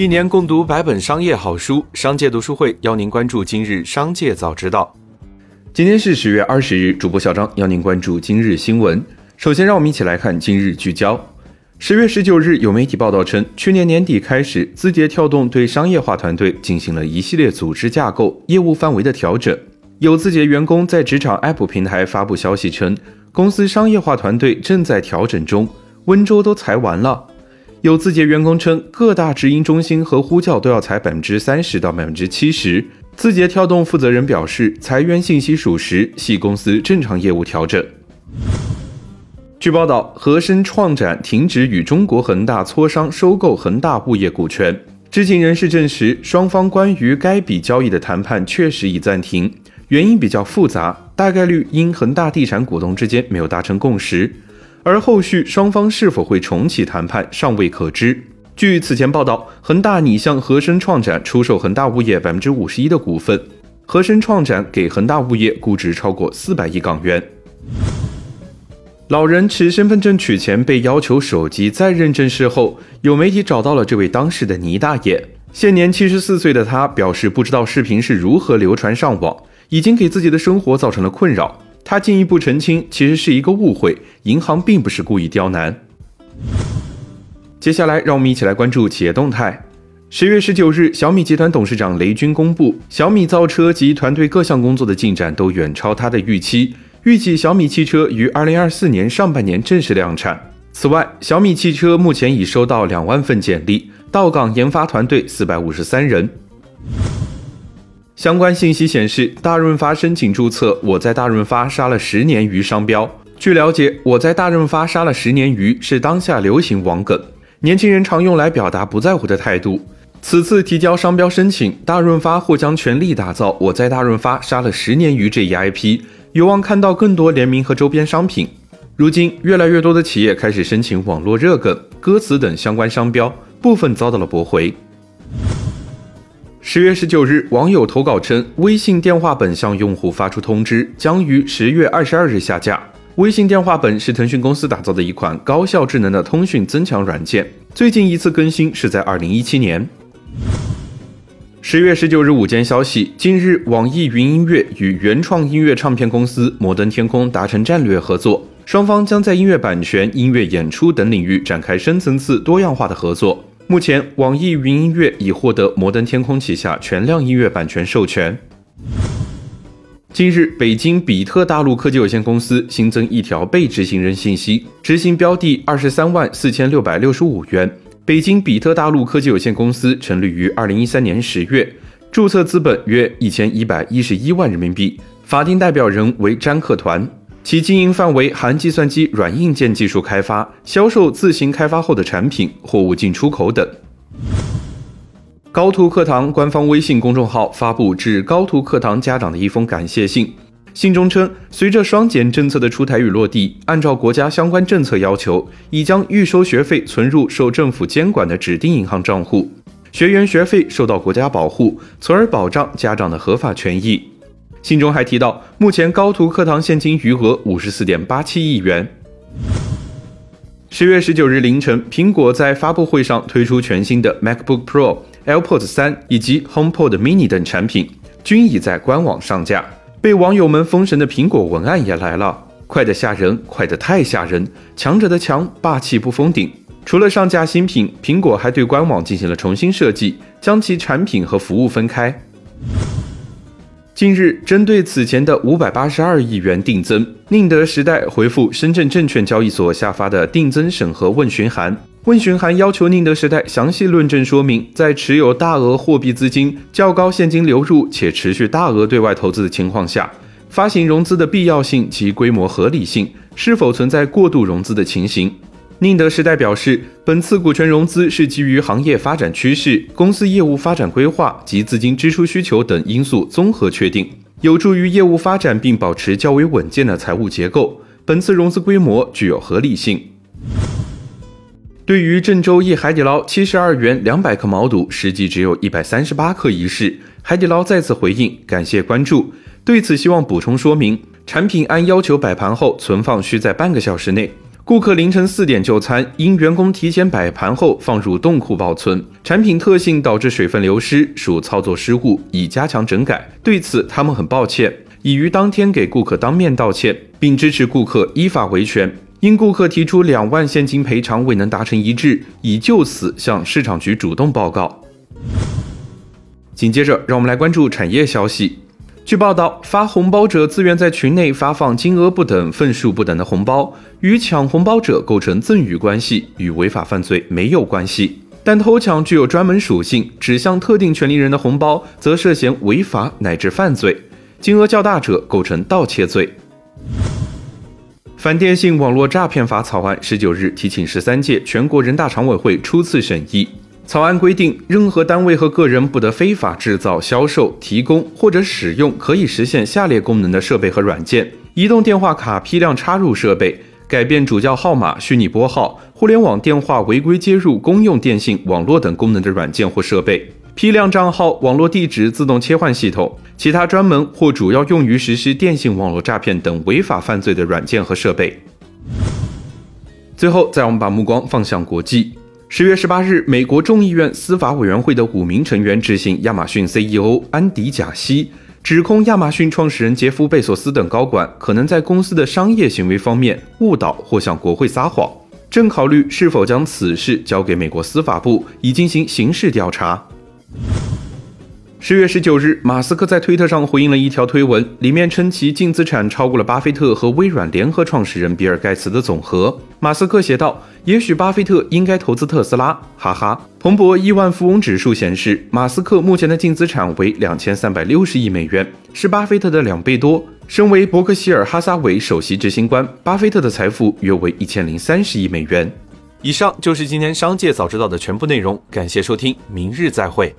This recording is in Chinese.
一年共读百本商业好书，商界读书会邀您关注今日商界早知道。今天是十月二十日，主播小张邀您关注今日新闻。首先，让我们一起来看今日聚焦。十月十九日，有媒体报道称，去年年底开始，字节跳动对商业化团队进行了一系列组织架构、业务范围的调整。有字节员工在职场 App 平台发布消息称，公司商业化团队正在调整中，温州都裁完了。有字节员工称，各大直营中心和呼叫都要裁百分之三十到百分之七十。字节跳动负责人表示，裁员信息属实，系公司正常业务调整。据报道，和生创展停止与中国恒大磋商收购恒大物业股权。知情人士证实，双方关于该笔交易的谈判确实已暂停，原因比较复杂，大概率因恒大地产股东之间没有达成共识。而后续双方是否会重启谈判尚未可知。据此前报道，恒大拟向和生创展出售恒大物业百分之五十一的股份，和生创展给恒大物业估值超过四百亿港元。老人持身份证取钱被要求手机再认证事后，有媒体找到了这位当事的倪大爷。现年七十四岁的他表示，不知道视频是如何流传上网，已经给自己的生活造成了困扰。他进一步澄清，其实是一个误会，银行并不是故意刁难。接下来，让我们一起来关注企业动态。十月十九日，小米集团董事长雷军公布，小米造车及团队各项工作的进展都远超他的预期，预计小米汽车于二零二四年上半年正式量产。此外，小米汽车目前已收到两万份简历，到岗研发团队四百五十三人。相关信息显示，大润发申请注册“我在大润发杀了十年鱼”商标。据了解，“我在大润发杀了十年鱼”是当下流行网梗，年轻人常用来表达不在乎的态度。此次提交商标申请，大润发或将全力打造“我在大润发杀了十年鱼”这一 IP，有望看到更多联名和周边商品。如今，越来越多的企业开始申请网络热梗、歌词等相关商标，部分遭到了驳回。十月十九日，网友投稿称，微信电话本向用户发出通知，将于十月二十二日下架。微信电话本是腾讯公司打造的一款高效智能的通讯增强软件，最近一次更新是在二零一七年。十月十九日午间消息，近日，网易云音乐与原创音乐唱片公司摩登天空达成战略合作，双方将在音乐版权、音乐演出等领域展开深层次、多样化的合作。目前，网易云音乐已获得摩登天空旗下全量音乐版权授权。近日，北京比特大陆科技有限公司新增一条被执行人信息，执行标的二十三万四千六百六十五元。北京比特大陆科技有限公司成立于二零一三年十月，注册资本约一千一百一十一万人民币，法定代表人为詹克团。其经营范围含计算机软硬件技术开发、销售自行开发后的产品、货物进出口等。高途课堂官方微信公众号发布致高途课堂家长的一封感谢信，信中称，随着双减政策的出台与落地，按照国家相关政策要求，已将预收学费存入受政府监管的指定银行账户，学员学费受到国家保护，从而保障家长的合法权益。信中还提到，目前高途课堂现金余额五十四点八七亿元。十月十九日凌晨，苹果在发布会上推出全新的 MacBook Pro、AirPods 三以及 HomePod Mini 等产品，均已在官网上架。被网友们封神的苹果文案也来了，快得吓人，快得太吓人，强者的强，霸气不封顶。除了上架新品，苹果还对官网进行了重新设计，将其产品和服务分开。近日，针对此前的五百八十二亿元定增，宁德时代回复深圳证券交易所下发的定增审核问询函。问询函要求宁德时代详细论证说明，在持有大额货币资金、较高现金流入且持续大额对外投资的情况下，发行融资的必要性及规模合理性，是否存在过度融资的情形。宁德时代表示，本次股权融资是基于行业发展趋势、公司业务发展规划及资金支出需求等因素综合确定，有助于业务发展并保持较为稳健的财务结构。本次融资规模具有合理性。对于郑州一海底捞七十二元两百克毛肚实际只有一百三十八克一事，海底捞再次回应感谢关注，对此希望补充说明：产品按要求摆盘后存放需在半个小时内。顾客凌晨四点就餐，因员工提前摆盘后放入冻库保存，产品特性导致水分流失，属操作失误，已加强整改。对此，他们很抱歉，已于当天给顾客当面道歉，并支持顾客依法维权。因顾客提出两万现金赔偿未能达成一致，已就此向市场局主动报告。紧接着，让我们来关注产业消息。据报道，发红包者自愿在群内发放金额不等、份数不等的红包，与抢红包者构成赠与关系，与违法犯罪没有关系。但偷抢具有专门属性，指向特定权利人的红包，则涉嫌违法乃至犯罪，金额较大者构成盗窃罪。反电信网络诈骗法草案十九日提请十三届全国人大常委会初次审议。草案规定，任何单位和个人不得非法制造、销售、提供或者使用可以实现下列功能的设备和软件：移动电话卡批量插入设备、改变主叫号码、虚拟拨号、互联网电话违规接入公用电信网络等功能的软件或设备、批量账号、网络地址自动切换系统、其他专门或主要用于实施电信网络诈骗等违法犯罪的软件和设备。最后，再让我们把目光放向国际。十月十八日，美国众议院司法委员会的五名成员致信亚马逊 CEO 安迪·贾西，指控亚马逊创始人杰夫·贝索斯等高管可能在公司的商业行为方面误导或向国会撒谎，正考虑是否将此事交给美国司法部以进行刑事调查。十月十九日，马斯克在推特上回应了一条推文，里面称其净资产超过了巴菲特和微软联合创始人比尔盖茨的总和。马斯克写道：“也许巴菲特应该投资特斯拉。”哈哈。彭博亿万富翁指数显示，马斯克目前的净资产为两千三百六十亿美元，是巴菲特的两倍多。身为伯克希尔哈撒韦首席执行官，巴菲特的财富约为一千零三十亿美元。以上就是今天商界早知道的全部内容，感谢收听，明日再会。